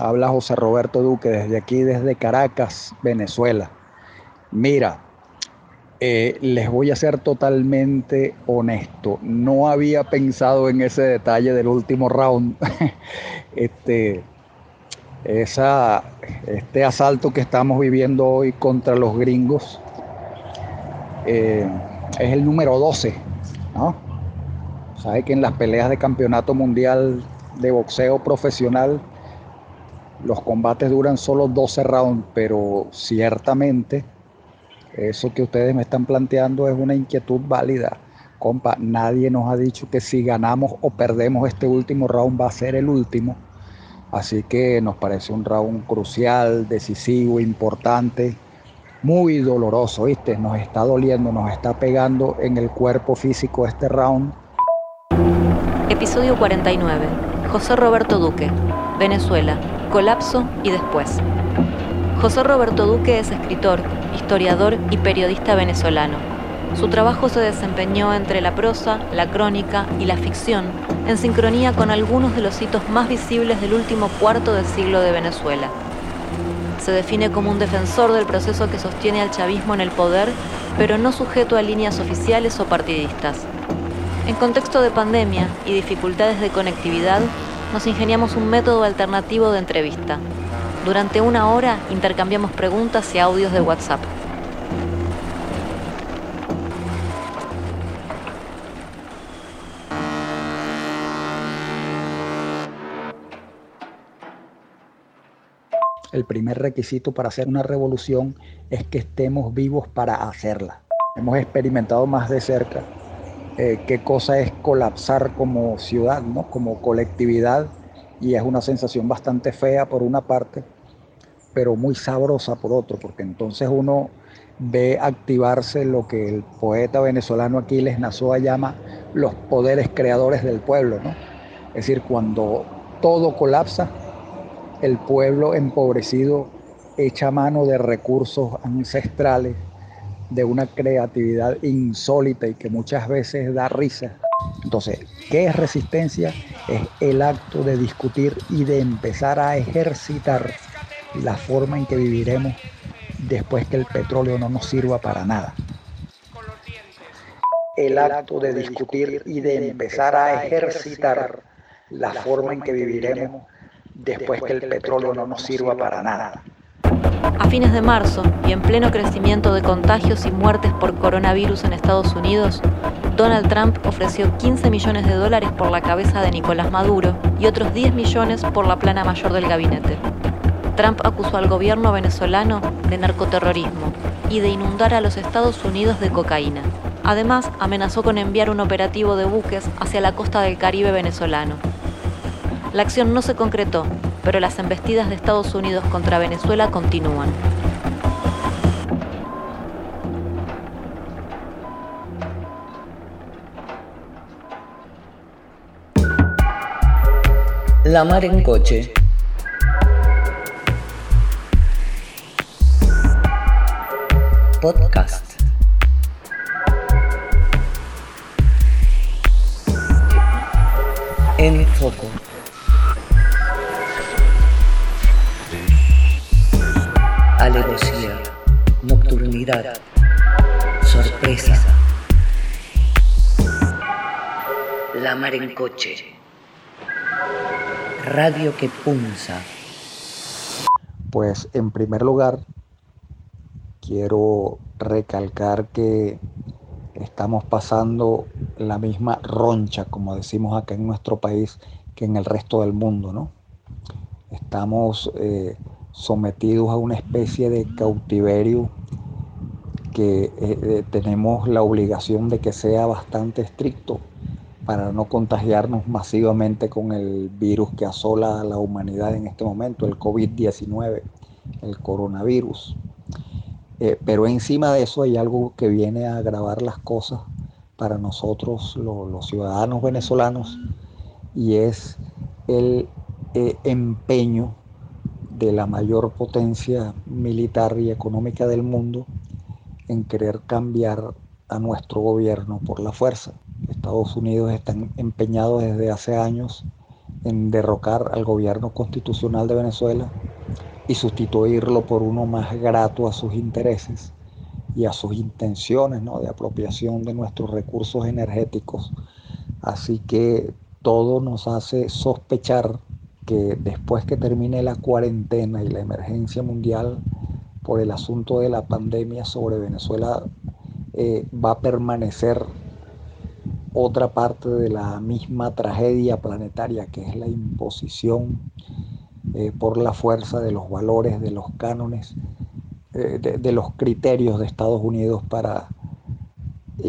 Habla José Roberto Duque desde aquí, desde Caracas, Venezuela. Mira, eh, les voy a ser totalmente honesto. No había pensado en ese detalle del último round. este, este asalto que estamos viviendo hoy contra los gringos eh, es el número 12. ¿no? Sabe que en las peleas de campeonato mundial de boxeo profesional los combates duran solo 12 rounds, pero ciertamente eso que ustedes me están planteando es una inquietud válida. Compa, nadie nos ha dicho que si ganamos o perdemos este último round va a ser el último. Así que nos parece un round crucial, decisivo, importante, muy doloroso, ¿viste? Nos está doliendo, nos está pegando en el cuerpo físico este round. Episodio 49. José Roberto Duque, Venezuela, colapso y después. José Roberto Duque es escritor, historiador y periodista venezolano. Su trabajo se desempeñó entre la prosa, la crónica y la ficción, en sincronía con algunos de los hitos más visibles del último cuarto del siglo de Venezuela. Se define como un defensor del proceso que sostiene al chavismo en el poder, pero no sujeto a líneas oficiales o partidistas. En contexto de pandemia y dificultades de conectividad, nos ingeniamos un método alternativo de entrevista, durante una hora intercambiamos preguntas y audios de WhatsApp. El primer requisito para hacer una revolución es que estemos vivos para hacerla. Hemos experimentado más de cerca eh, qué cosa es colapsar como ciudad, ¿no? como colectividad y es una sensación bastante fea por una parte, pero muy sabrosa por otro, porque entonces uno ve activarse lo que el poeta venezolano Aquiles Nazoa llama los poderes creadores del pueblo, ¿no? Es decir, cuando todo colapsa, el pueblo empobrecido echa mano de recursos ancestrales, de una creatividad insólita y que muchas veces da risa entonces, ¿qué es resistencia? Es el acto de discutir y de empezar a ejercitar la forma en que viviremos después que el petróleo no nos sirva para nada. El acto de discutir y de empezar a ejercitar la forma en que viviremos después que el petróleo no nos sirva para nada. A fines de marzo, y en pleno crecimiento de contagios y muertes por coronavirus en Estados Unidos, Donald Trump ofreció 15 millones de dólares por la cabeza de Nicolás Maduro y otros 10 millones por la plana mayor del gabinete. Trump acusó al gobierno venezolano de narcoterrorismo y de inundar a los Estados Unidos de cocaína. Además, amenazó con enviar un operativo de buques hacia la costa del Caribe venezolano. La acción no se concretó, pero las embestidas de Estados Unidos contra Venezuela continúan. La mar en coche. Podcast. En foco. Sorpresa. La mar en coche. Radio que punza. Pues en primer lugar, quiero recalcar que estamos pasando la misma roncha, como decimos acá en nuestro país, que en el resto del mundo, ¿no? Estamos eh, sometidos a una especie de cautiverio que eh, eh, tenemos la obligación de que sea bastante estricto para no contagiarnos masivamente con el virus que asola a la humanidad en este momento, el COVID-19, el coronavirus. Eh, pero encima de eso hay algo que viene a agravar las cosas para nosotros los ciudadanos venezolanos y es el empeño de la mayor potencia militar y económica del mundo en querer cambiar a nuestro gobierno por la fuerza. Estados Unidos están empeñados desde hace años en derrocar al gobierno constitucional de Venezuela y sustituirlo por uno más grato a sus intereses y a sus intenciones ¿no? de apropiación de nuestros recursos energéticos. Así que todo nos hace sospechar que después que termine la cuarentena y la emergencia mundial por el asunto de la pandemia sobre Venezuela, eh, va a permanecer otra parte de la misma tragedia planetaria que es la imposición eh, por la fuerza de los valores, de los cánones, eh, de, los criterios de Estados Unidos para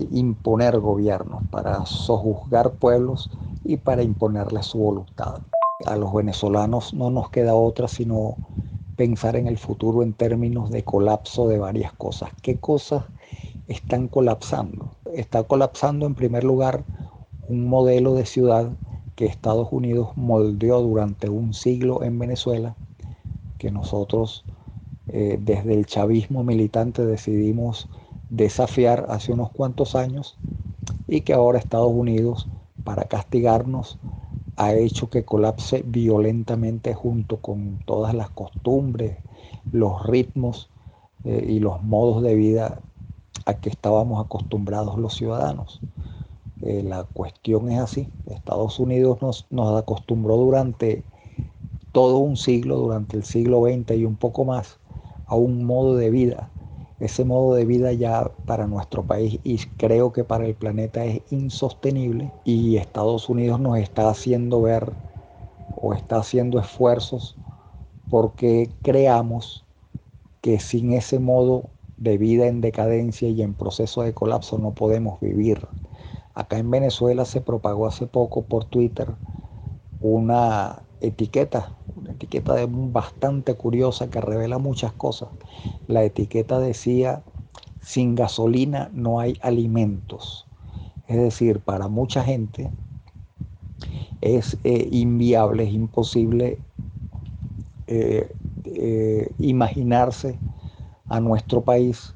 imponer gobiernos, para sojuzgar pueblos y para imponerles su voluntad. A los venezolanos no nos queda otra sino pensar en el futuro en términos de colapso de varias cosas. ¿Qué cosas están colapsando? Está colapsando en primer lugar un modelo de ciudad que Estados Unidos moldeó durante un siglo en Venezuela, que nosotros eh, desde el chavismo militante decidimos desafiar hace unos cuantos años y que ahora Estados Unidos, para castigarnos, ha hecho que colapse violentamente junto con todas las costumbres, los ritmos eh, y los modos de vida a que estábamos acostumbrados los ciudadanos. Eh, la cuestión es así. Estados Unidos nos, nos acostumbró durante todo un siglo, durante el siglo XX y un poco más, a un modo de vida. Ese modo de vida ya para nuestro país y creo que para el planeta es insostenible y Estados Unidos nos está haciendo ver o está haciendo esfuerzos porque creamos que sin ese modo de vida en decadencia y en proceso de colapso no podemos vivir. Acá en Venezuela se propagó hace poco por Twitter una etiqueta, etiqueta bastante curiosa que revela muchas cosas. La etiqueta decía, sin gasolina no hay alimentos. Es decir, para mucha gente es eh, inviable, es imposible eh, eh, imaginarse a nuestro país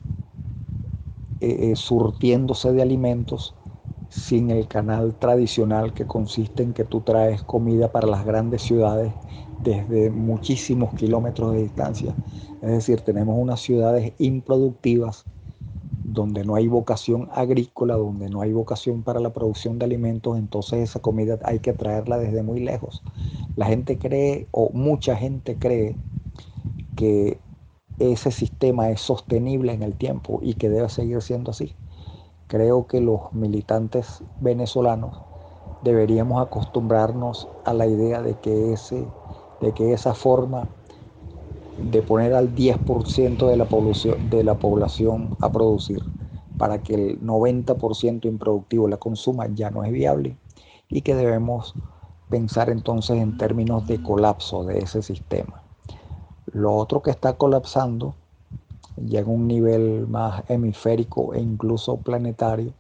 surtiéndose de alimentos sin el canal tradicional que consiste en que tú traes comida para las grandes ciudades desde muchísimos kilómetros de distancia. Es decir, tenemos unas ciudades improductivas donde no hay vocación agrícola, donde no hay vocación para la producción de alimentos, entonces esa comida hay que traerla desde muy lejos. La gente cree, o mucha gente cree, que ese sistema es sostenible en el tiempo y que debe seguir siendo así creo que los militantes venezolanos deberíamos acostumbrarnos a la idea de que, ese, de que esa forma de poner al 10% de la, población, de la población a producir para que el 90% improductivo la consuma ya no es viable y que debemos pensar entonces en términos de colapso de ese sistema. Lo otro que está colapsando ya en un nivel más hemisférico e incluso planetario,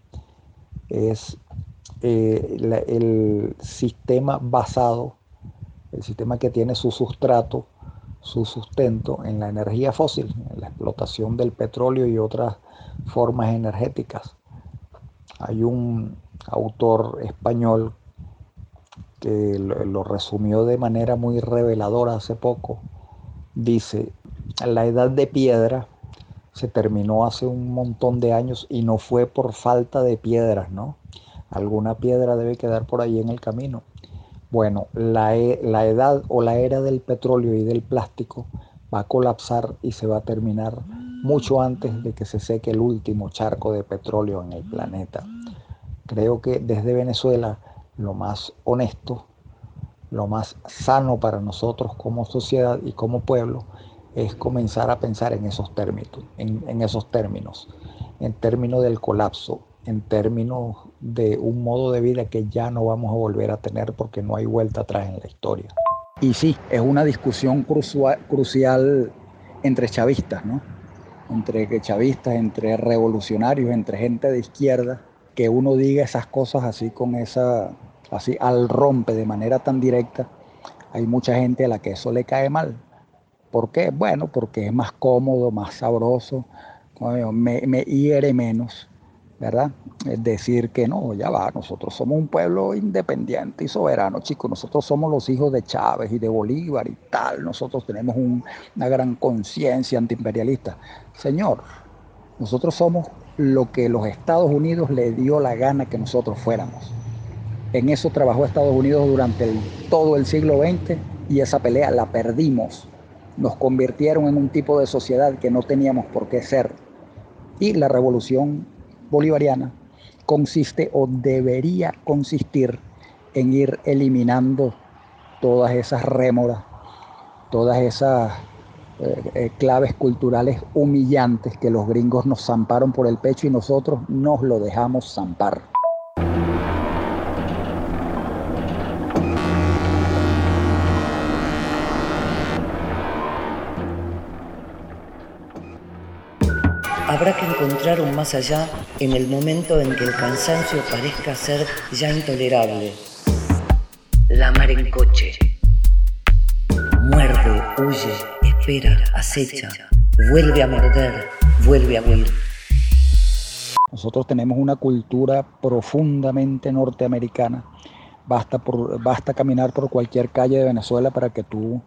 es eh, el sistema basado, el sistema que tiene su sustrato, su sustento en la energía fósil, en la explotación del petróleo y otras formas energéticas. Hay un autor español que lo resumió de manera muy reveladora hace poco. Dice, la edad de piedra se terminó hace un montón de años y no fue por falta de piedras, ¿no? Alguna piedra debe quedar por ahí en el camino. Bueno, la, e, la edad o la era del petróleo y del plástico va a colapsar y se va a terminar mucho antes de que se seque el último charco de petróleo en el planeta. Creo que desde Venezuela lo más honesto, lo más sano para nosotros como sociedad y como pueblo es comenzar a pensar en esos términos, en, esos términos, en términos del colapso, en términos de un modo de vida que ya no vamos a volver a tener porque no hay vuelta atrás en la historia. Y sí, es una discusión crucial entre chavistas, ¿no? Entre chavistas, entre revolucionarios, entre gente de izquierda, que uno diga esas cosas así con esa, así al rompe de manera tan directa. Hay mucha gente a la que eso le cae mal, ¿Por qué? Bueno, porque es más cómodo, más sabroso, me, hiere menos ¿verdad? Es decir que no, ya va, nosotros somos un pueblo independiente y soberano, chicos, nosotros somos los hijos de Chávez y de Bolívar y tal, nosotros tenemos una gran conciencia antiimperialista. Señor, nosotros somos lo que los Estados Unidos le dio la gana que nosotros fuéramos. En eso trabajó Estados Unidos durante todo el siglo XX y esa pelea la perdimos. Nos convirtieron en un tipo de sociedad que no teníamos por qué ser. Y la revolución bolivariana consiste o debería consistir en ir eliminando todas esas rémoras, todas esas eh, eh, claves culturales humillantes que los gringos nos zamparon por el pecho y nosotros nos lo dejamos zampar. Habrá que encontrar un más allá en el momento en que el cansancio parezca ser ya intolerable. La mar en coche. Muerde, huye, espera, acecha, vuelve a morder, vuelve a huir. Nosotros tenemos una cultura profundamente norteamericana. Basta, por, basta caminar por cualquier calle de Venezuela para que tú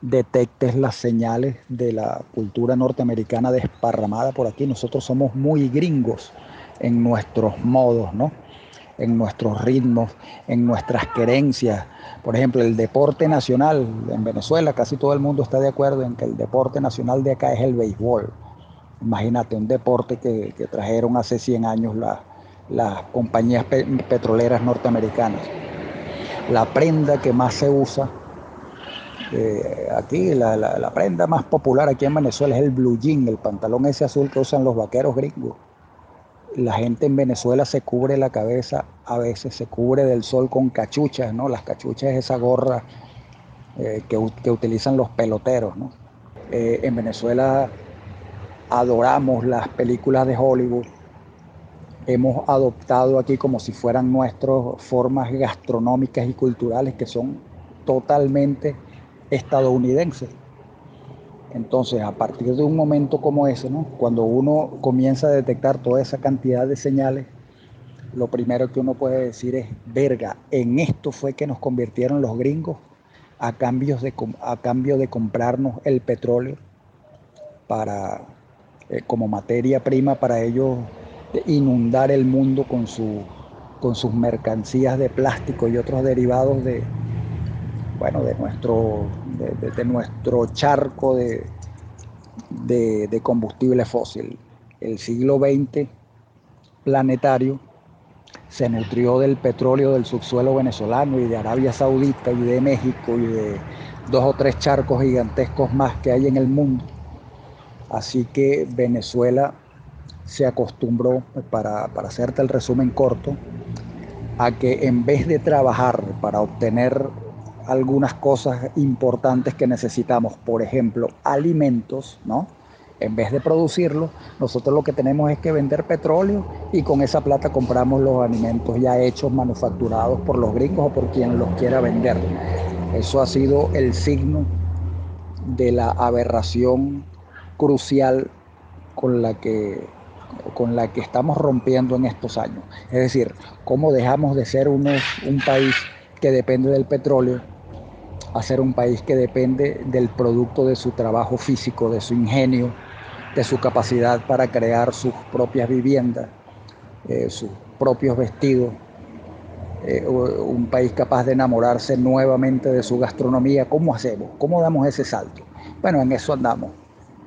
detectes las señales de la cultura norteamericana desparramada por aquí. Nosotros somos muy gringos en nuestros modos, ¿no? en nuestros ritmos, en nuestras creencias. Por ejemplo, el deporte nacional en Venezuela, casi todo el mundo está de acuerdo en que el deporte nacional de acá es el béisbol. Imagínate, un deporte que, trajeron hace 100 años las compañías petroleras norteamericanas. La prenda que más se usa eh, aquí la, prenda más popular aquí en Venezuela es el blue jean, el pantalón ese azul que usan los vaqueros gringos. La gente en Venezuela se cubre la cabeza, a veces se cubre del sol con cachuchas, ¿no? Las cachuchas es esa gorra eh, que, utilizan los peloteros, ¿no? Eh, en Venezuela adoramos las películas de Hollywood. Hemos adoptado aquí como si fueran nuestras formas gastronómicas y culturales que son totalmente estadounidense. Entonces, a partir de un momento como ese, ¿no? cuando uno comienza a detectar toda esa cantidad de señales, lo primero que uno puede decir es, verga, en esto fue que nos convirtieron los gringos a, cambios de, a cambio de comprarnos el petróleo para, eh, como materia prima para ellos inundar el mundo con, su, con sus mercancías de plástico y otros derivados de, bueno, de nuestro, de, nuestro charco de, de, combustible fósil. El siglo XX planetario se nutrió del petróleo del subsuelo venezolano y de Arabia Saudita y de México y de dos o tres charcos gigantescos más que hay en el mundo. Así que Venezuela se acostumbró, para, para hacerte el resumen corto, a que en vez de trabajar para obtener algunas cosas importantes que necesitamos, por ejemplo, alimentos, ¿no? En vez de producirlo, nosotros lo que tenemos es que vender petróleo y con esa plata compramos los alimentos ya hechos, manufacturados por los gringos o por quien los quiera vender. Eso ha sido el signo de la aberración crucial con la que con la que estamos rompiendo en estos años. Es decir, cómo dejamos de ser unos, un país que depende del petróleo a ser un país que depende del producto de su trabajo físico, de su ingenio, de su capacidad para crear sus propias viviendas, eh, sus propios vestidos, eh, un país capaz de enamorarse nuevamente de su gastronomía. ¿Cómo hacemos? ¿Cómo damos ese salto? Bueno, en eso andamos.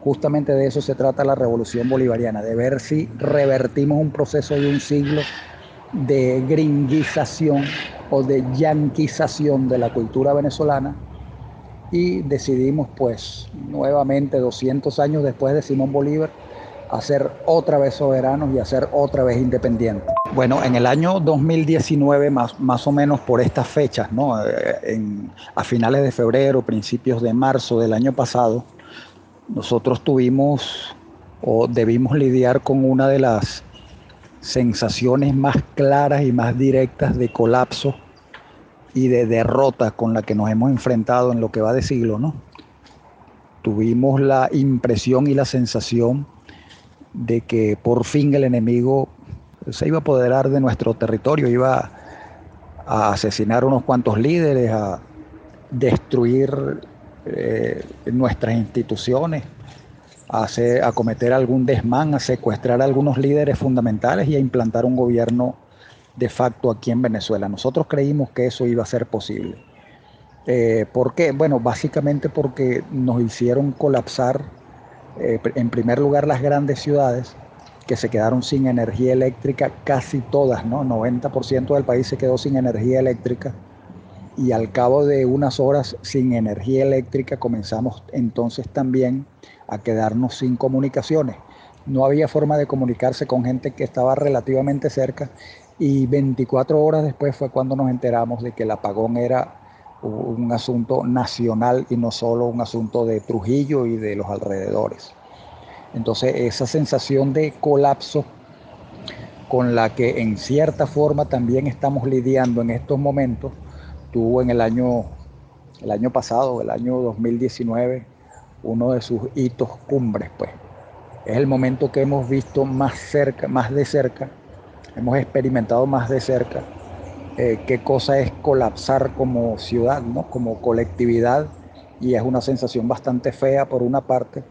Justamente de eso se trata la revolución bolivariana, de ver si revertimos un proceso de un siglo de gringuización o de yanquización de la cultura venezolana y decidimos pues nuevamente 200 años después de Simón Bolívar hacer otra vez soberanos y hacer otra vez independientes. Bueno, en el año 2019, más, más o menos por estas fechas, ¿no? Eh, a finales de febrero, principios de marzo del año pasado, nosotros tuvimos o debimos lidiar con una de las sensaciones más claras y más directas de colapso y de derrota con la que nos hemos enfrentado en lo que va de siglo, ¿no? Tuvimos la impresión y la sensación de que por fin el enemigo se iba a apoderar de nuestro territorio, iba a asesinar unos cuantos líderes, a destruir eh, nuestras instituciones, a cometer algún desmán, a secuestrar a algunos líderes fundamentales y a implantar un gobierno de facto aquí en Venezuela. Nosotros creímos que eso iba a ser posible. Eh, ¿Por qué? Bueno, básicamente porque nos hicieron colapsar, eh, en primer lugar, las grandes ciudades, que se quedaron sin energía eléctrica, casi todas, ¿no? 90% del país se quedó sin energía eléctrica y al cabo de unas horas sin energía eléctrica comenzamos entonces también a quedarnos sin comunicaciones. No había forma de comunicarse con gente que estaba relativamente cerca y 24 horas después fue cuando nos enteramos de que el apagón era un asunto nacional y no solo un asunto de Trujillo y de los alrededores. Entonces esa sensación de colapso con la que en cierta forma también estamos lidiando en estos momentos, tuvo en el año, el año pasado, el año 2019, uno de sus hitos cumbres, pues. Es el momento que hemos visto más cerca, más de cerca, hemos experimentado más de cerca eh, qué cosa es colapsar como ciudad, ¿no? como colectividad, y es una sensación bastante fea por una parte,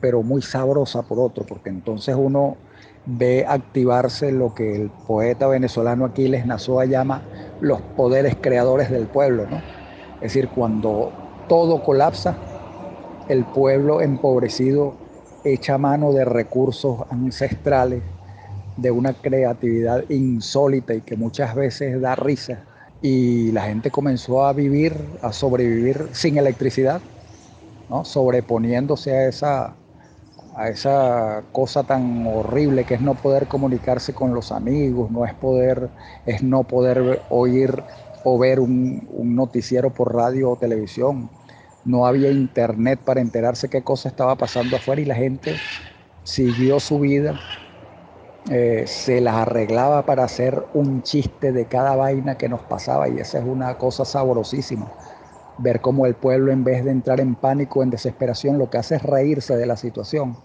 pero muy sabrosa por otro, porque entonces uno ve activarse lo que el poeta venezolano Aquiles Nazoa llama los poderes creadores del pueblo, ¿no? Es decir, cuando todo colapsa, el pueblo empobrecido echa mano de recursos ancestrales, de una creatividad insólita y que muchas veces da risa. Y la gente comenzó a vivir, a sobrevivir sin electricidad, ¿no? sobreponiéndose a esa a esa cosa tan horrible que es no poder comunicarse con los amigos, no es poder, es no poder oír o ver un, noticiero por radio o televisión. No había internet para enterarse qué cosa estaba pasando afuera y la gente siguió su vida, eh, se las arreglaba para hacer un chiste de cada vaina que nos pasaba y esa es una cosa sabrosísima ver cómo el pueblo en vez de entrar en pánico, en desesperación, lo que hace es reírse de la situación.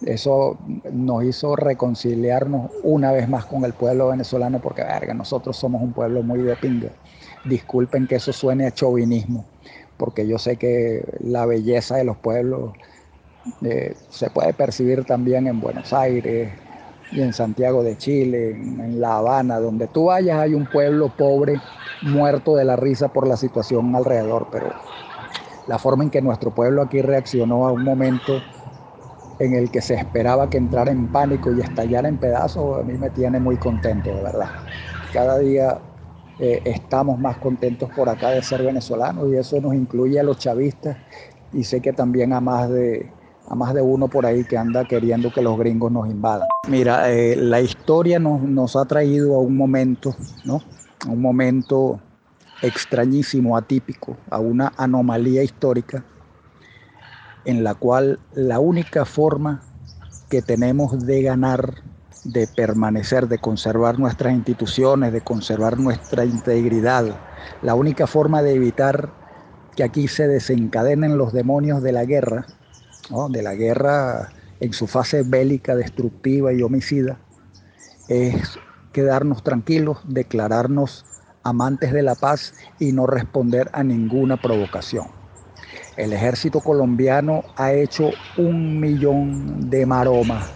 Eso nos hizo reconciliarnos una vez más con el pueblo venezolano porque, verga, nosotros somos un pueblo muy de pinga. Disculpen que eso suene a chauvinismo, porque yo sé que la belleza de los pueblos eh, se puede percibir también en Buenos Aires y en Santiago de Chile, en La Habana, donde tú vayas hay un pueblo pobre muerto de la risa por la situación alrededor, pero la forma en que nuestro pueblo aquí reaccionó a un momento en el que se esperaba que entrara en pánico y estallara en pedazos, a mí me tiene muy contento, de verdad. Cada día eh, estamos más contentos por acá de ser venezolanos y eso nos incluye a los chavistas y sé que también a más de, a más de uno por ahí que anda queriendo que los gringos nos invadan. Mira, eh, la historia nos, nos, ha traído a un momento, ¿no? Un momento extrañísimo, atípico, a una anomalía histórica en la cual la única forma que tenemos de ganar, de permanecer, de conservar nuestras instituciones, de conservar nuestra integridad, la única forma de evitar que aquí se desencadenen los demonios de la guerra, de la guerra en su fase bélica, destructiva y homicida, es quedarnos tranquilos, declararnos amantes de la paz y no responder a ninguna provocación. El ejército colombiano ha hecho un millón de maromas,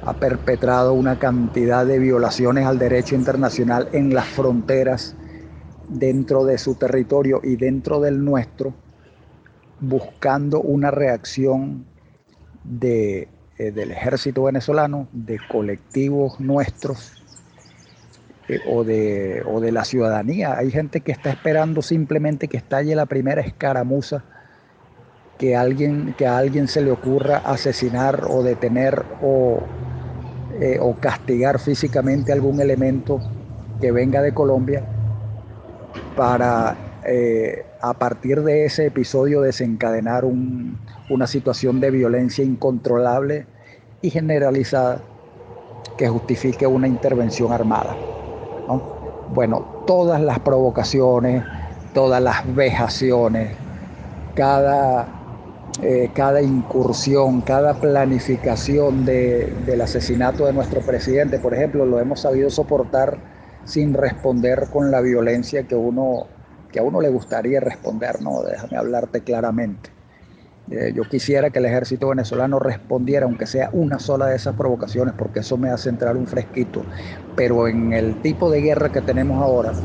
ha perpetrado una cantidad de violaciones al derecho internacional en las fronteras dentro de su territorio y dentro del nuestro, buscando una reacción de, eh, del ejército venezolano, de colectivos nuestros eh, o, de, o de la ciudadanía. Hay gente que está esperando simplemente que estalle la primera escaramuza, que, alguien, que a alguien se le ocurra asesinar o detener o, eh, o castigar físicamente algún elemento que venga de Colombia para eh, a partir de ese episodio desencadenar una situación de violencia incontrolable y generalizada que justifique una intervención armada. Bueno, todas las provocaciones, todas las vejaciones, cada, eh, cada incursión, cada planificación del asesinato de nuestro presidente, por ejemplo, lo hemos sabido soportar sin responder con la violencia que, uno, que a uno le gustaría responder, ¿no? Déjame hablarte claramente. Eh, yo quisiera que el ejército venezolano respondiera, aunque sea una sola de esas provocaciones, porque eso me hace entrar un fresquito. Pero en el tipo de guerra que tenemos ahora,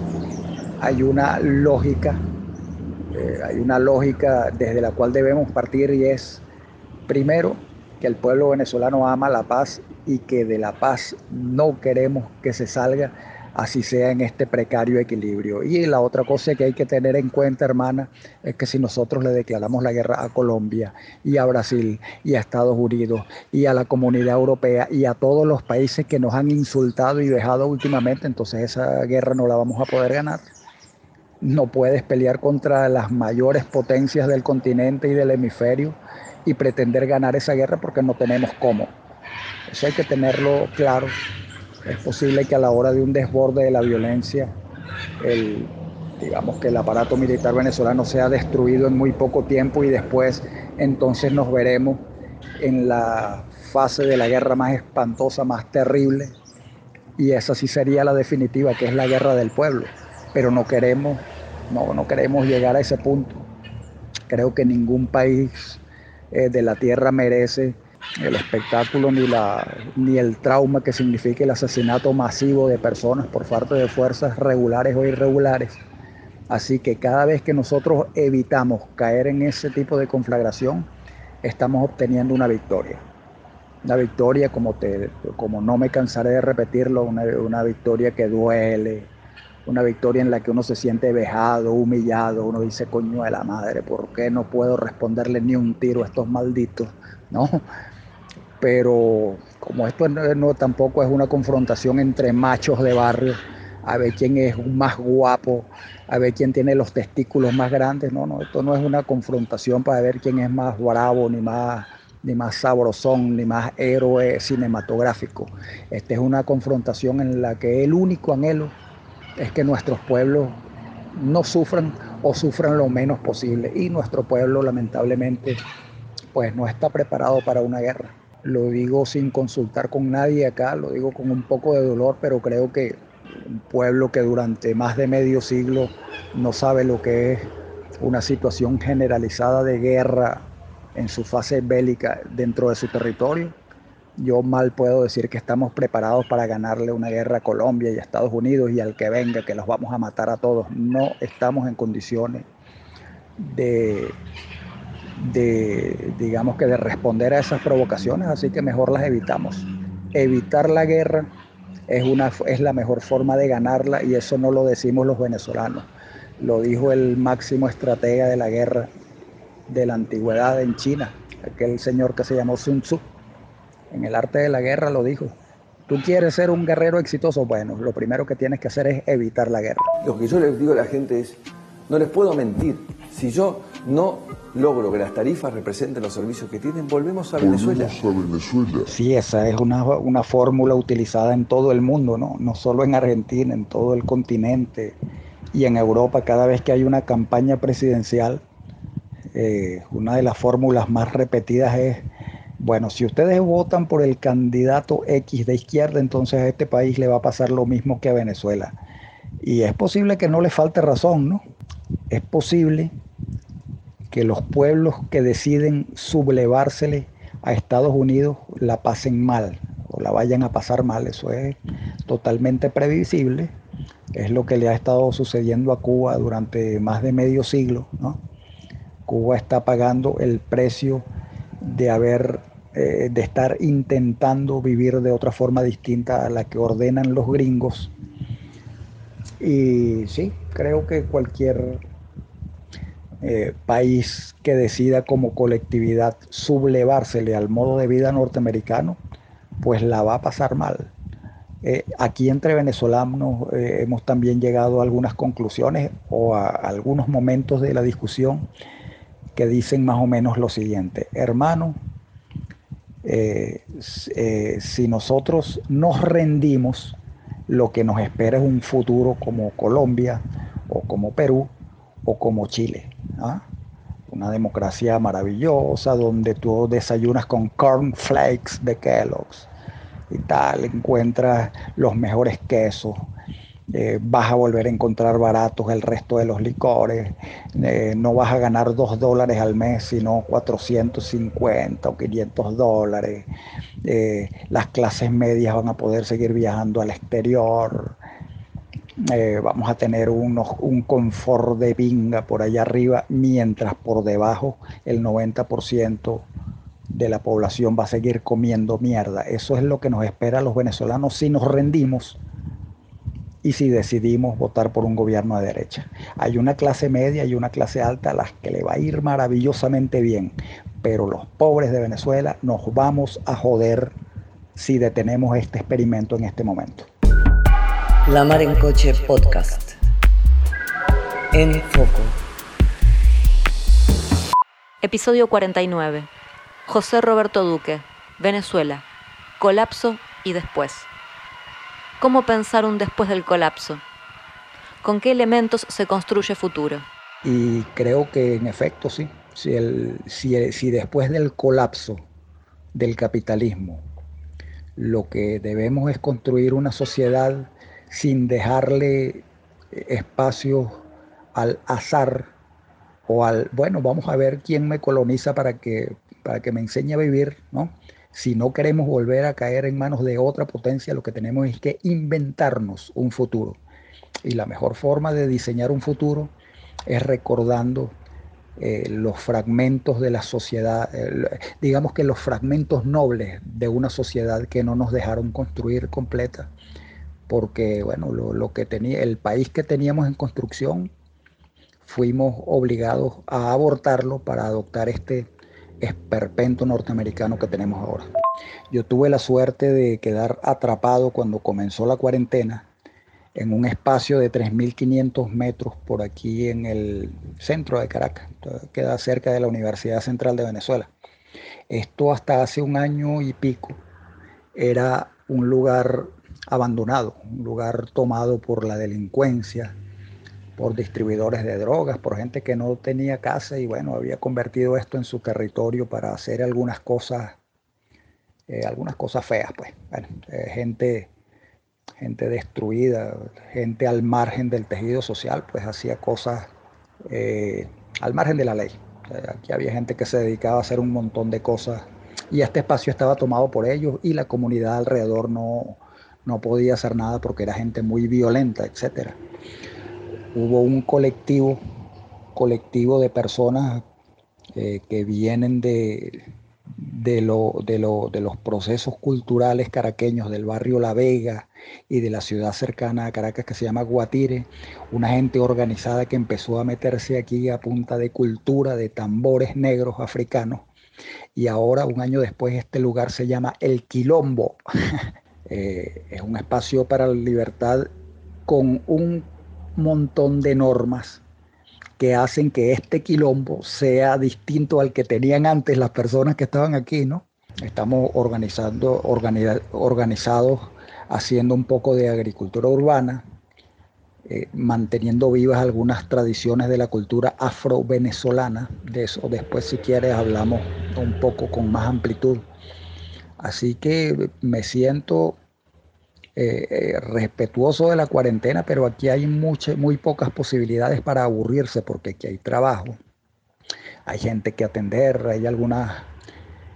hay una lógica eh, hay una lógica desde la cual debemos partir y es, primero, que el pueblo venezolano ama la paz y que de la paz no queremos que se salga, así sea en este precario equilibrio. Y la otra cosa que hay que tener en cuenta, hermana, es que si nosotros le declaramos la guerra a Colombia y a Brasil y a Estados Unidos y a la comunidad europea y a todos los países que nos han insultado y dejado últimamente, entonces esa guerra no la vamos a poder ganar no puedes pelear contra las mayores potencias del continente y del hemisferio y pretender ganar esa guerra porque no tenemos cómo. Eso hay que tenerlo claro. Es posible que a la hora de un desborde de la violencia, el, digamos que el aparato militar venezolano sea destruido en muy poco tiempo y después entonces nos veremos en la fase de la guerra más espantosa, más terrible, y esa sí sería la definitiva, que es la guerra del pueblo pero no queremos, no, no queremos llegar a ese punto. Creo que ningún país eh, de la tierra merece el espectáculo ni, la, ni el trauma que signifique el asesinato masivo de personas por parte de fuerzas regulares o irregulares. Así que cada vez que nosotros evitamos caer en ese tipo de conflagración, estamos obteniendo una victoria. Una victoria, como, te, como no me cansaré de repetirlo, una, una victoria que duele, una victoria en la que uno se siente vejado, humillado, uno dice, coño de la madre, ¿por qué no puedo responderle ni un tiro a estos malditos? ¿No? Pero como esto no, tampoco es una confrontación entre machos de barrio, a ver quién es más guapo, a ver quién tiene los testículos más grandes, no, no, esto no es una confrontación para ver quién es más bravo, ni más ni más sabrosón, ni más héroe cinematográfico. Esta es una confrontación en la que el único anhelo es que nuestros pueblos no sufran o sufran lo menos posible. Y nuestro pueblo lamentablemente pues no está preparado para una guerra. Lo digo sin consultar con nadie acá, lo digo con un poco de dolor, pero creo que un pueblo que durante más de medio siglo no sabe lo que es una situación generalizada de guerra en su fase bélica dentro de su territorio, yo mal puedo decir que estamos preparados para ganarle una guerra a Colombia y a Estados Unidos y al que venga, que los vamos a matar a todos. No estamos en condiciones de, de, digamos que de responder a esas provocaciones, así que mejor las evitamos. Evitar la guerra es, una, es la mejor forma de ganarla y eso no lo decimos los venezolanos. Lo dijo el máximo estratega de la guerra de la antigüedad en China, aquel señor que se llamó Sun Tzu en el arte de la guerra lo dijo. Tú quieres ser un guerrero exitoso, bueno, lo primero que tienes que hacer es evitar la guerra. Lo que yo les digo a la gente es, no les puedo mentir, si yo no logro que las tarifas representen los servicios que tienen, volvemos a Venezuela. Sí, esa es una, una fórmula utilizada en todo el mundo, ¿no? no solo en Argentina, en todo el continente y en Europa, cada vez que hay una campaña presidencial, eh, una de las fórmulas más repetidas es bueno, si ustedes votan por el candidato X de izquierda, entonces a este país le va a pasar lo mismo que a Venezuela. Y es posible que no le falte razón, ¿no? Es posible que los pueblos que deciden sublevársele a Estados Unidos la pasen mal o la vayan a pasar mal. Eso es totalmente previsible. Es lo que le ha estado sucediendo a Cuba durante más de medio siglo. ¿no? Cuba está pagando el precio de haber eh, de estar intentando vivir de otra forma distinta a la que ordenan los gringos. Y sí, creo que cualquier eh, país que decida como colectividad sublevársele al modo de vida norteamericano, pues la va a pasar mal. Eh, aquí entre venezolanos hemos también llegado a algunas conclusiones o a algunos momentos de la discusión que dicen más o menos lo siguiente, hermano, eh, eh, si nosotros nos rendimos, lo que nos espera es un futuro como Colombia o como Perú o como Chile. ¿ah? una democracia maravillosa donde tú desayunas con cornflakes de Kellogg's y tal, encuentras los mejores quesos, eh, vas a volver a encontrar baratos el resto de los licores, eh, no vas a ganar dos dólares al mes, sino 450 o 500 dólares, eh, las clases medias van a poder seguir viajando al exterior, vamos a tener unos, un confort de pinga por allá arriba, mientras por debajo el 90% de la población va a seguir comiendo mierda. Eso es lo que nos espera a los venezolanos si nos rendimos y si decidimos votar por un gobierno de derecha. Hay una clase media y una clase alta a las que le va a ir maravillosamente bien, pero los pobres de Venezuela nos vamos a joder si detenemos este experimento en este momento. La Mar en Coche Podcast. En Foco. Episodio 49. José Roberto Duque, Venezuela. Colapso y después. ¿Cómo pensar un después del colapso? ¿Con qué elementos se construye futuro? Y creo que en efecto sí. Si, si, después del colapso del capitalismo lo que debemos es construir una sociedad sin dejarle espacio al azar o al, bueno, vamos a ver quién me coloniza para que, para que me enseñe a vivir, ¿no? Si no queremos volver a caer en manos de otra potencia, lo que tenemos es que inventarnos un futuro. Y la mejor forma de diseñar un futuro es recordando eh, los fragmentos de la sociedad, digamos que los fragmentos nobles de una sociedad que no nos dejaron construir completa, porque bueno, lo que tenía, el país que teníamos en construcción, fuimos obligados a abortarlo para adoptar este esperpento norteamericano que tenemos ahora. Yo tuve la suerte de quedar atrapado cuando comenzó la cuarentena en un espacio de 3.500 metros por aquí en el centro de Caracas, queda cerca de la Universidad Central de Venezuela. Esto hasta hace un año y pico era un lugar abandonado, un lugar tomado por la delincuencia, por distribuidores de drogas, por gente que no tenía casa y bueno, había convertido esto en su territorio para hacer algunas cosas, eh, algunas cosas feas, pues. Bueno, eh, gente, gente destruida, gente al margen del tejido social, pues hacía cosas eh, al margen de la ley. aquí había gente que se dedicaba a hacer un montón de cosas y este espacio estaba tomado por ellos y la comunidad alrededor no, no podía hacer nada porque era gente muy violenta, etcétera hubo un colectivo, colectivo de personas eh, que vienen de, de, de, de, los procesos culturales caraqueños del barrio La Vega y de la ciudad cercana a Caracas que se llama Guatire, una gente organizada que empezó a meterse aquí a punta de cultura, de tambores negros africanos. Y ahora, un año después, este lugar se llama El Quilombo. Eh, es un espacio para la libertad con un montón de normas que hacen que este quilombo sea distinto al que tenían antes las personas que estaban aquí, ¿no? Estamos organizando, organizados haciendo un poco de agricultura urbana, eh, manteniendo vivas algunas tradiciones de la cultura afro-venezolana. De eso después, si quieres, hablamos un poco con más amplitud. Así que me siento eh, respetuoso de la cuarentena, pero aquí hay muchas, muy pocas posibilidades para aburrirse porque aquí hay trabajo, hay gente que atender, hay algunas,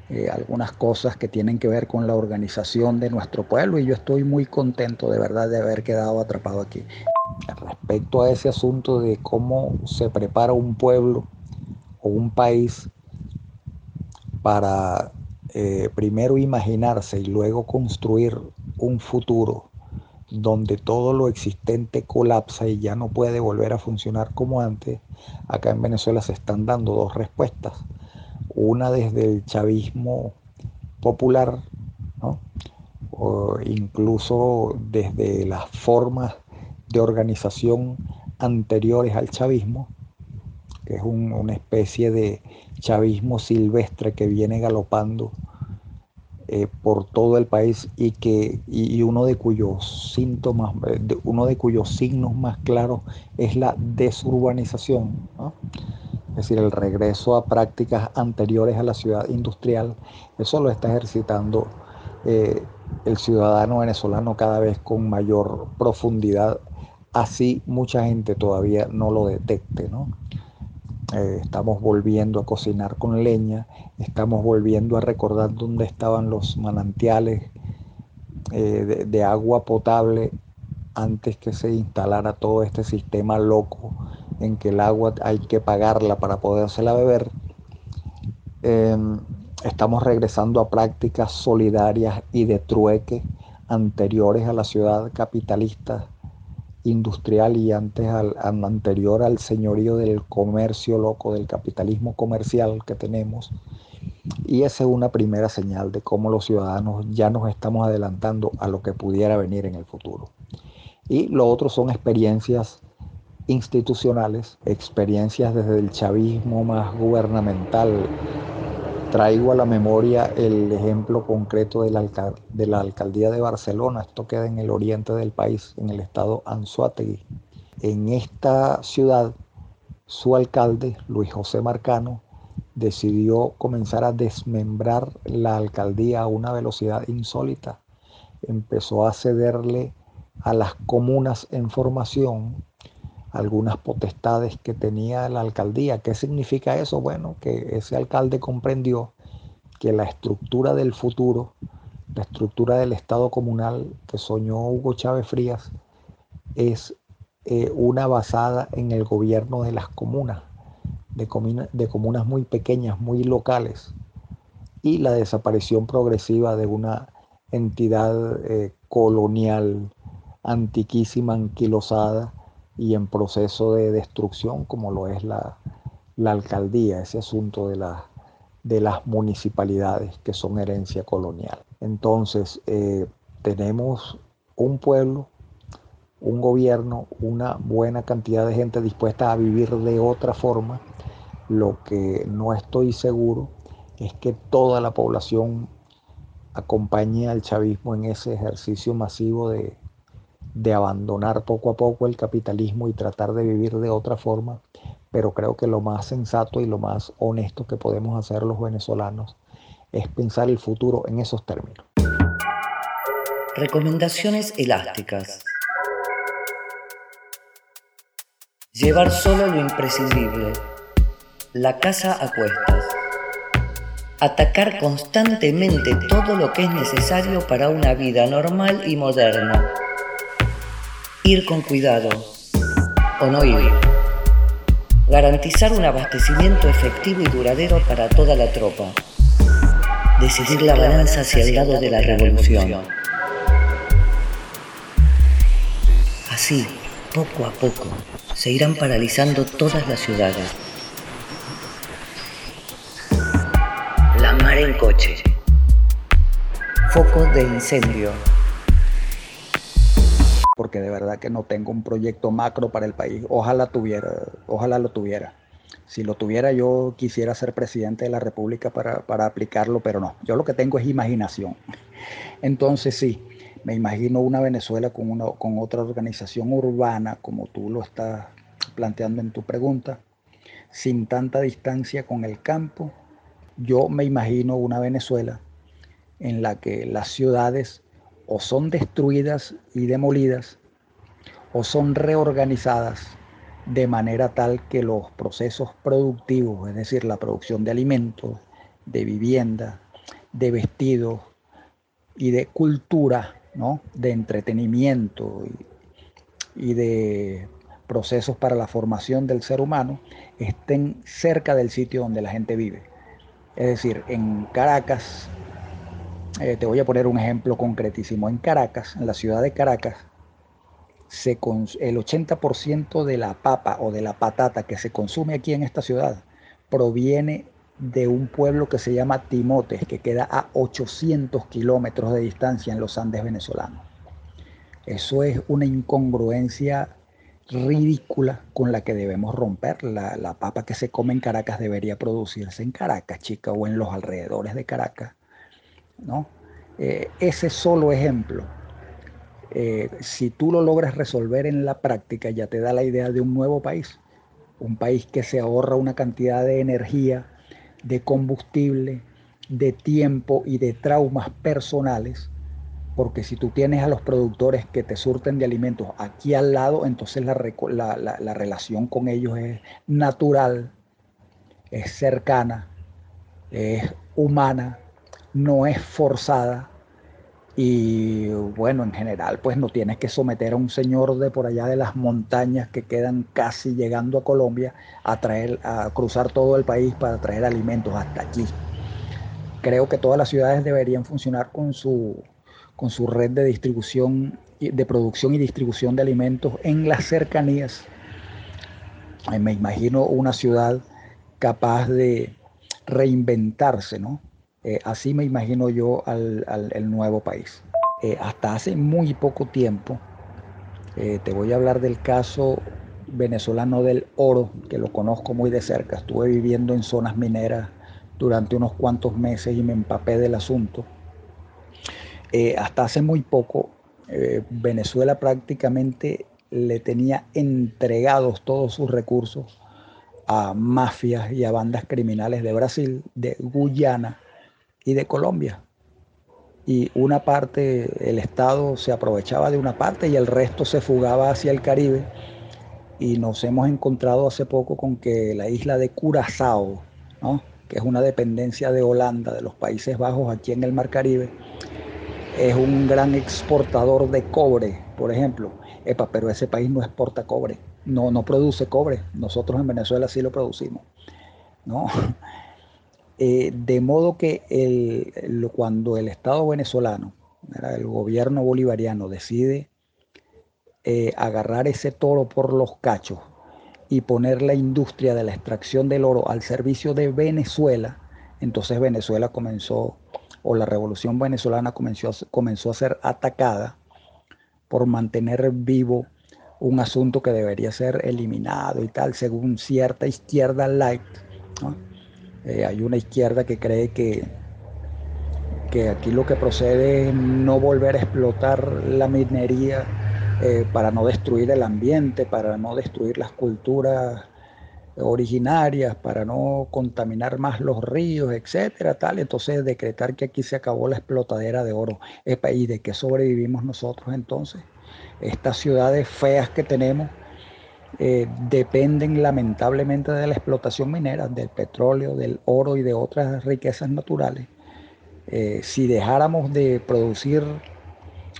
eh, algunas cosas que tienen que ver con la organización de nuestro pueblo y yo estoy muy contento de verdad de haber quedado atrapado aquí. Respecto a ese asunto de cómo se prepara un pueblo o un país para primero imaginarse y luego construir un futuro donde todo lo existente colapsa y ya no puede volver a funcionar como antes, acá en Venezuela se están dando dos respuestas. Una desde el chavismo popular, o incluso desde las formas de organización anteriores al chavismo, que es una especie de chavismo silvestre que viene galopando eh, por todo el país y que y uno de cuyos síntomas uno de cuyos signos más claros es la desurbanización es decir, el regreso a prácticas anteriores a la ciudad industrial, eso lo está ejercitando eh, el ciudadano venezolano cada vez con mayor profundidad, así mucha gente todavía no lo detecte, ¿no? Eh, estamos volviendo a cocinar con leña, estamos volviendo a recordar dónde estaban los manantiales eh, de, agua potable antes que se instalara todo este sistema loco en que el agua hay que pagarla para podérsela beber. Em, estamos regresando a prácticas solidarias y de trueque anteriores a la ciudad capitalista industrial y antes al, anterior al señorío del comercio loco, del capitalismo comercial que tenemos. Y esa es una primera señal de cómo los ciudadanos ya nos estamos adelantando a lo que pudiera venir en el futuro. Y lo otro son experiencias institucionales, experiencias desde el chavismo más gubernamental traigo a la memoria el ejemplo concreto de la, alcaldía de Barcelona. Esto queda en el oriente del país, en el estado Anzuategui. En esta ciudad, su alcalde, Luis José Marcano, decidió comenzar a desmembrar la alcaldía a una velocidad insólita. Empezó a cederle a las comunas en formación algunas potestades que tenía la alcaldía. ¿Qué significa eso? Bueno, que ese alcalde comprendió que la estructura del futuro, la estructura del Estado comunal que soñó Hugo Chávez Frías, es eh, una basada en el gobierno de las comunas, de, comunas muy pequeñas, muy locales, y la desaparición progresiva de una entidad eh, colonial antiquísima, anquilosada, y en proceso de destrucción como lo es la, alcaldía, ese asunto de, de las municipalidades que son herencia colonial. Entonces, eh, tenemos un pueblo, un gobierno, una buena cantidad de gente dispuesta a vivir de otra forma. Lo que no estoy seguro es que toda la población acompañe al chavismo en ese ejercicio masivo de, de abandonar poco a poco el capitalismo y tratar de vivir de otra forma, pero creo que lo más sensato y lo más honesto que podemos hacer los venezolanos es pensar el futuro en esos términos. Recomendaciones elásticas. Llevar solo lo imprescindible. La casa a cuestas. Atacar constantemente todo lo que es necesario para una vida normal y moderna Ir con cuidado o no ir. Garantizar un abastecimiento efectivo y duradero para toda la tropa. Decidir la balanza hacia el lado de la revolución. Así, poco a poco, se irán paralizando todas las ciudades. La mar en coche. Foco de incendio porque de verdad que no tengo un proyecto macro para el país. Ojalá tuviera, ojalá lo tuviera. Si lo tuviera yo quisiera ser presidente de la República para, aplicarlo, pero no. Yo lo que tengo es imaginación. Entonces sí, me imagino una Venezuela con, una, con otra organización urbana, como tú lo estás planteando en tu pregunta, sin tanta distancia con el campo. Yo me imagino una Venezuela en la que las ciudades o son destruidas y demolidas o son reorganizadas de manera tal que los procesos productivos, es decir, la producción de alimentos, de vivienda, de vestidos y de cultura, ¿no? de entretenimiento y, y de procesos para la formación del ser humano, estén cerca del sitio donde la gente vive. Es decir, en Caracas eh, te voy a poner un ejemplo concretísimo. En Caracas, en la ciudad de Caracas, se el 80% de la papa o de la patata que se consume aquí en esta ciudad proviene de un pueblo que se llama Timotes, que queda a 800 kilómetros de distancia en los Andes venezolanos. Eso es una incongruencia ridícula con la que debemos romper. La, la, papa que se come en Caracas debería producirse en Caracas, chica, o en los alrededores de Caracas ¿no? Eh, ese solo ejemplo, eh, si tú lo logras resolver en la práctica, ya te da la idea de un nuevo país. un país que se ahorra una cantidad de energía, de combustible, de tiempo y de traumas personales, porque si tú tienes a los productores que te surten de alimentos aquí al lado, entonces la, relación con ellos es natural, es cercana, es humana, no es forzada y bueno, en general, pues no tienes que someter a un señor de por allá de las montañas que quedan casi llegando a Colombia a traer, a cruzar todo el país para traer alimentos hasta aquí. Creo que todas las ciudades deberían funcionar con su, con su red de distribución, de producción y distribución de alimentos en las cercanías. Me imagino una ciudad capaz de reinventarse, ¿no? Eh, así me imagino yo al, el nuevo país. Eh, hasta hace muy poco tiempo, eh, te voy a hablar del caso venezolano del oro, que lo conozco muy de cerca. Estuve viviendo en zonas mineras durante unos cuantos meses y me empapé del asunto. hasta hace muy poco, Venezuela prácticamente le tenía entregados todos sus recursos a mafias y a bandas criminales de Brasil, de Guyana y de Colombia. Y una parte, el Estado se aprovechaba de una parte y el resto se fugaba hacia el Caribe. Y nos hemos encontrado hace poco con que la isla de Curazao, que es una dependencia de Holanda, de los Países Bajos, aquí en el Mar Caribe, es un gran exportador de cobre, por ejemplo. Epa, pero ese país no exporta cobre, no, no produce cobre. Nosotros en Venezuela sí lo producimos. ¿no? Eh, de modo que cuando el Estado venezolano, el gobierno bolivariano decide eh, agarrar ese toro por los cachos y poner la industria de la extracción del oro al servicio de Venezuela, entonces Venezuela comenzó, o la revolución venezolana comenzó, comenzó a ser atacada por mantener vivo un asunto que debería ser eliminado y tal, según cierta izquierda light. Eh, hay una izquierda que cree que, que aquí lo que procede es no volver a explotar la minería eh, para no destruir el ambiente, para no destruir las culturas originarias, para no contaminar más los ríos, etcétera, tal. Entonces decretar que aquí se acabó la explotadera de oro. ¿Y de qué sobrevivimos nosotros entonces? Estas ciudades feas que tenemos, eh, dependen lamentablemente de la explotación minera, del petróleo, del oro y de otras riquezas naturales. Eh, si dejáramos de producir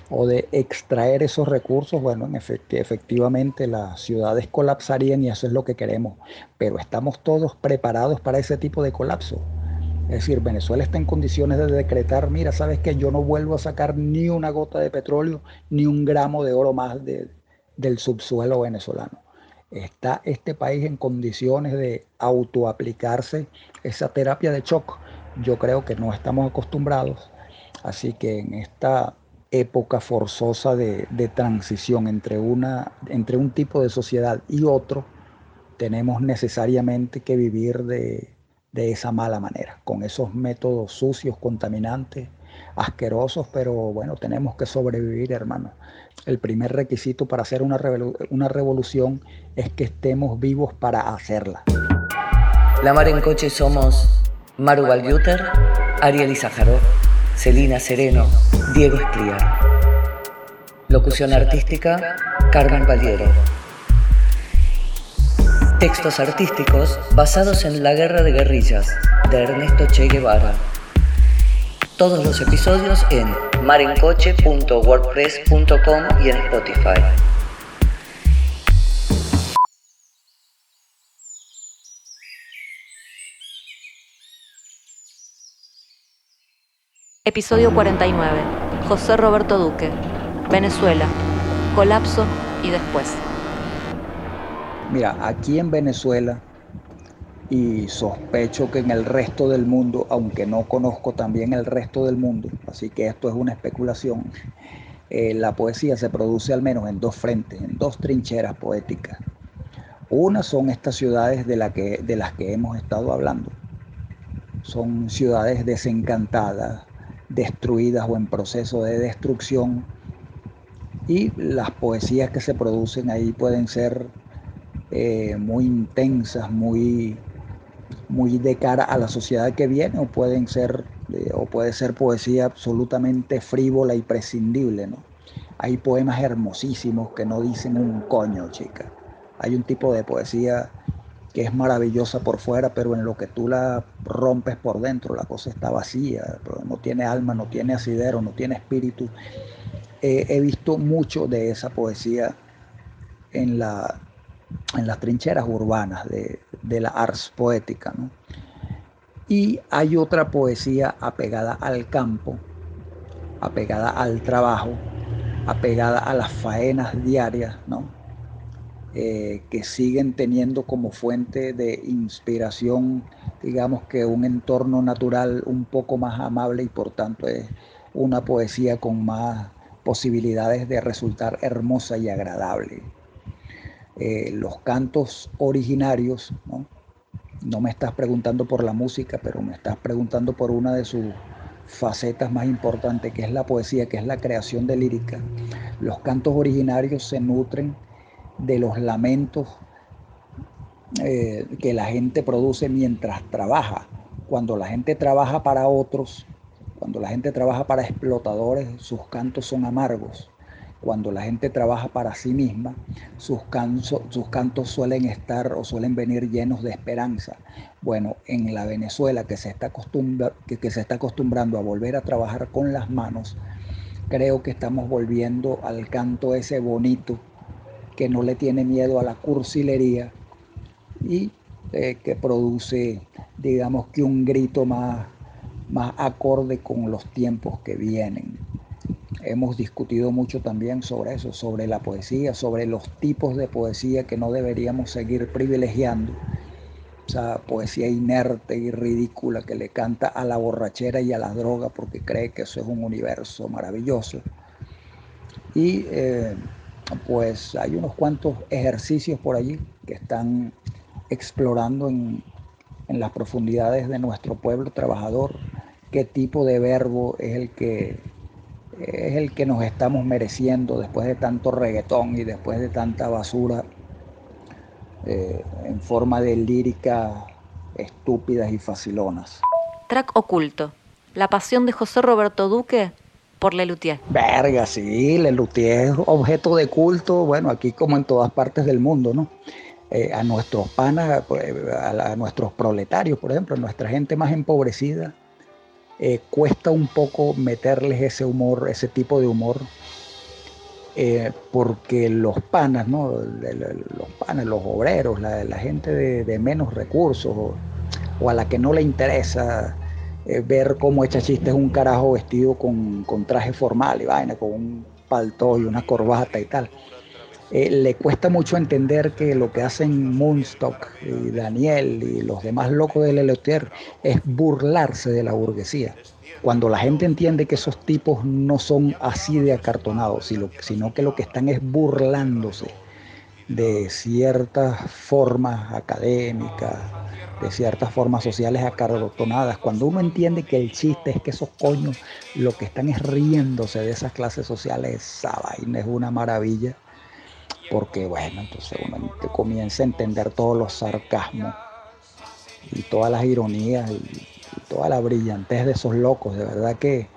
o de extraer esos recursos, bueno, en efectivamente las ciudades colapsarían y eso es lo que queremos, pero estamos todos preparados para ese tipo de colapso. Es decir, Venezuela está en condiciones de decretar, mira, sabes que yo no vuelvo a sacar ni una gota de petróleo, ni un gramo de oro más del subsuelo venezolano. ¿Está este país en condiciones de autoaplicarse esa terapia de shock? Yo creo que no estamos acostumbrados. Así que en esta época forzosa de, transición entre, una, entre un tipo de sociedad y otro, tenemos necesariamente que vivir de, de esa mala manera, con esos métodos sucios, contaminantes, asquerosos, pero bueno, tenemos que sobrevivir, hermano. El primer requisito para hacer una, una revolución es que estemos vivos para hacerla. La Mar en Coche somos Maru Valguter, Ariel Izajarov, Celina Sereno, Diego Escliar. Locución artística, Carmen Valiero. Textos artísticos basados en La Guerra de Guerrillas, de Ernesto Che Guevara. Todos los episodios en marencoche.wordpress.com y en Spotify. Episodio 49. José Roberto Duque. Venezuela. Colapso y después. Mira, aquí en Venezuela y sospecho que en el resto del mundo, aunque no conozco también el resto del mundo, así que esto es una especulación, eh, la poesía se produce al menos en dos frentes, en dos trincheras poéticas. Una son estas ciudades de, la que, de las que hemos estado hablando. Son ciudades desencantadas, destruidas o en proceso de destrucción. Y las poesías que se producen ahí pueden ser eh, muy intensas, muy, muy de cara a la sociedad que viene, o pueden ser, eh, o puede ser poesía absolutamente frívola y prescindible, ¿no? Hay poemas hermosísimos que no dicen un coño, chica. Hay un tipo de poesía que es maravillosa por fuera, pero en lo que tú la rompes por dentro, la cosa está vacía, no tiene alma, no tiene asidero, no tiene espíritu. he visto mucho de esa poesía en, la, en las trincheras urbanas de, la ars poética. Y hay otra poesía apegada al campo, apegada al trabajo, apegada a las faenas diarias, ¿no? Eh, que siguen teniendo como fuente de inspiración, digamos que un entorno natural un poco más amable y por tanto es una poesía con más posibilidades de resultar hermosa y agradable. Eh, los cantos originarios, ¿no? me estás preguntando por la música, pero me estás preguntando por una de sus facetas más importantes, que es la poesía, que es la creación de lírica. Los cantos originarios se nutren de los lamentos eh, que la gente produce mientras trabaja. Cuando la gente trabaja para otros, cuando la gente trabaja para explotadores, sus cantos son amargos. Cuando la gente trabaja para sí misma, sus, sus cantos suelen estar o suelen venir llenos de esperanza. Bueno, en la Venezuela que se, está que se está acostumbrando a volver a trabajar con las manos, creo que estamos volviendo al canto ese bonito que no le tiene miedo a la cursilería y eh, que produce, digamos que un grito más, más acorde con los tiempos que vienen. Hemos discutido mucho también sobre eso, sobre la poesía, sobre los tipos de poesía que no deberíamos seguir privilegiando. Esa poesía inerte y ridícula que le canta a la borrachera y a la droga porque cree que eso es un universo maravilloso. Y eh, pues hay unos cuantos ejercicios por allí que están explorando en, las profundidades de nuestro pueblo trabajador qué tipo de verbo es el que es el que nos estamos mereciendo después de tanto reggaetón y después de tanta basura eh, en forma de lírica estúpidas y facilonas. Track oculto. La pasión de José Roberto Duque por Lelutier. Verga, sí, Lelutier es objeto de culto, bueno, aquí como en todas partes del mundo, ¿no? Eh, a nuestros panas, pues, a, nuestros proletarios, por ejemplo, a nuestra gente más empobrecida, eh, cuesta un poco meterles ese humor, ese tipo de humor, eh, porque los panas, ¿no? Los panas, los obreros, la, gente de, menos recursos o, a la que no le interesa eh, ver cómo echa chistes un carajo vestido con, traje formal y vaina, con un palto y una corbata y tal. Eh, le cuesta mucho entender que lo que hacen Moonstock y Daniel y los demás locos de Lelotier es burlarse de la burguesía. Cuando la gente entiende que esos tipos no son así de acartonados, sino que lo que están es burlándose de ciertas formas académicas, de ciertas formas sociales acartonadas. Cuando uno entiende que el chiste es que esos coños lo que están es riéndose de esas clases sociales, esa vaina es una maravilla. Porque bueno, entonces uno comienza a entender todos los sarcasmos y todas las ironías y, toda la brillantez de esos locos. De verdad que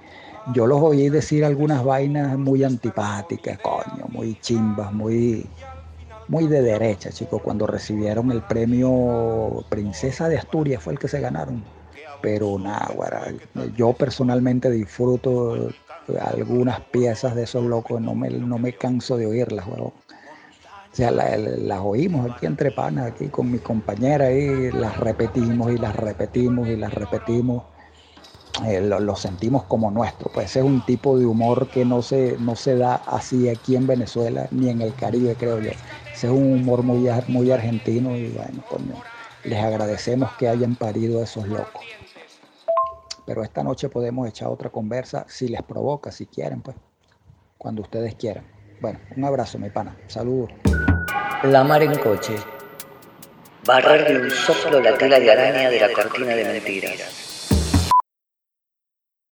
yo los oí decir algunas vainas muy antipáticas, coño, muy chimbas, muy muy de derecha, chicos, cuando recibieron el premio Princesa de Asturias fue el que se ganaron. Pero nada, yo personalmente disfruto algunas piezas de esos locos, no me, no me canso de oírlas, O sea, las oímos aquí entre panas, aquí con mi compañera, y las repetimos y las repetimos y las repetimos. Eh, lo, sentimos como nuestro. Pues es un tipo de humor que no se, no se da así aquí en Venezuela ni en el Caribe, creo yo. Ese es un humor muy, muy argentino y bueno, les agradecemos que hayan parido a esos locos. Pero esta noche podemos echar otra conversa si les provoca, si quieren, pues, cuando ustedes quieran. Bueno, un abrazo, mi pana. Saludos. La mar en coche. Barrer de un soplo la tela de araña de la cortina de mentiras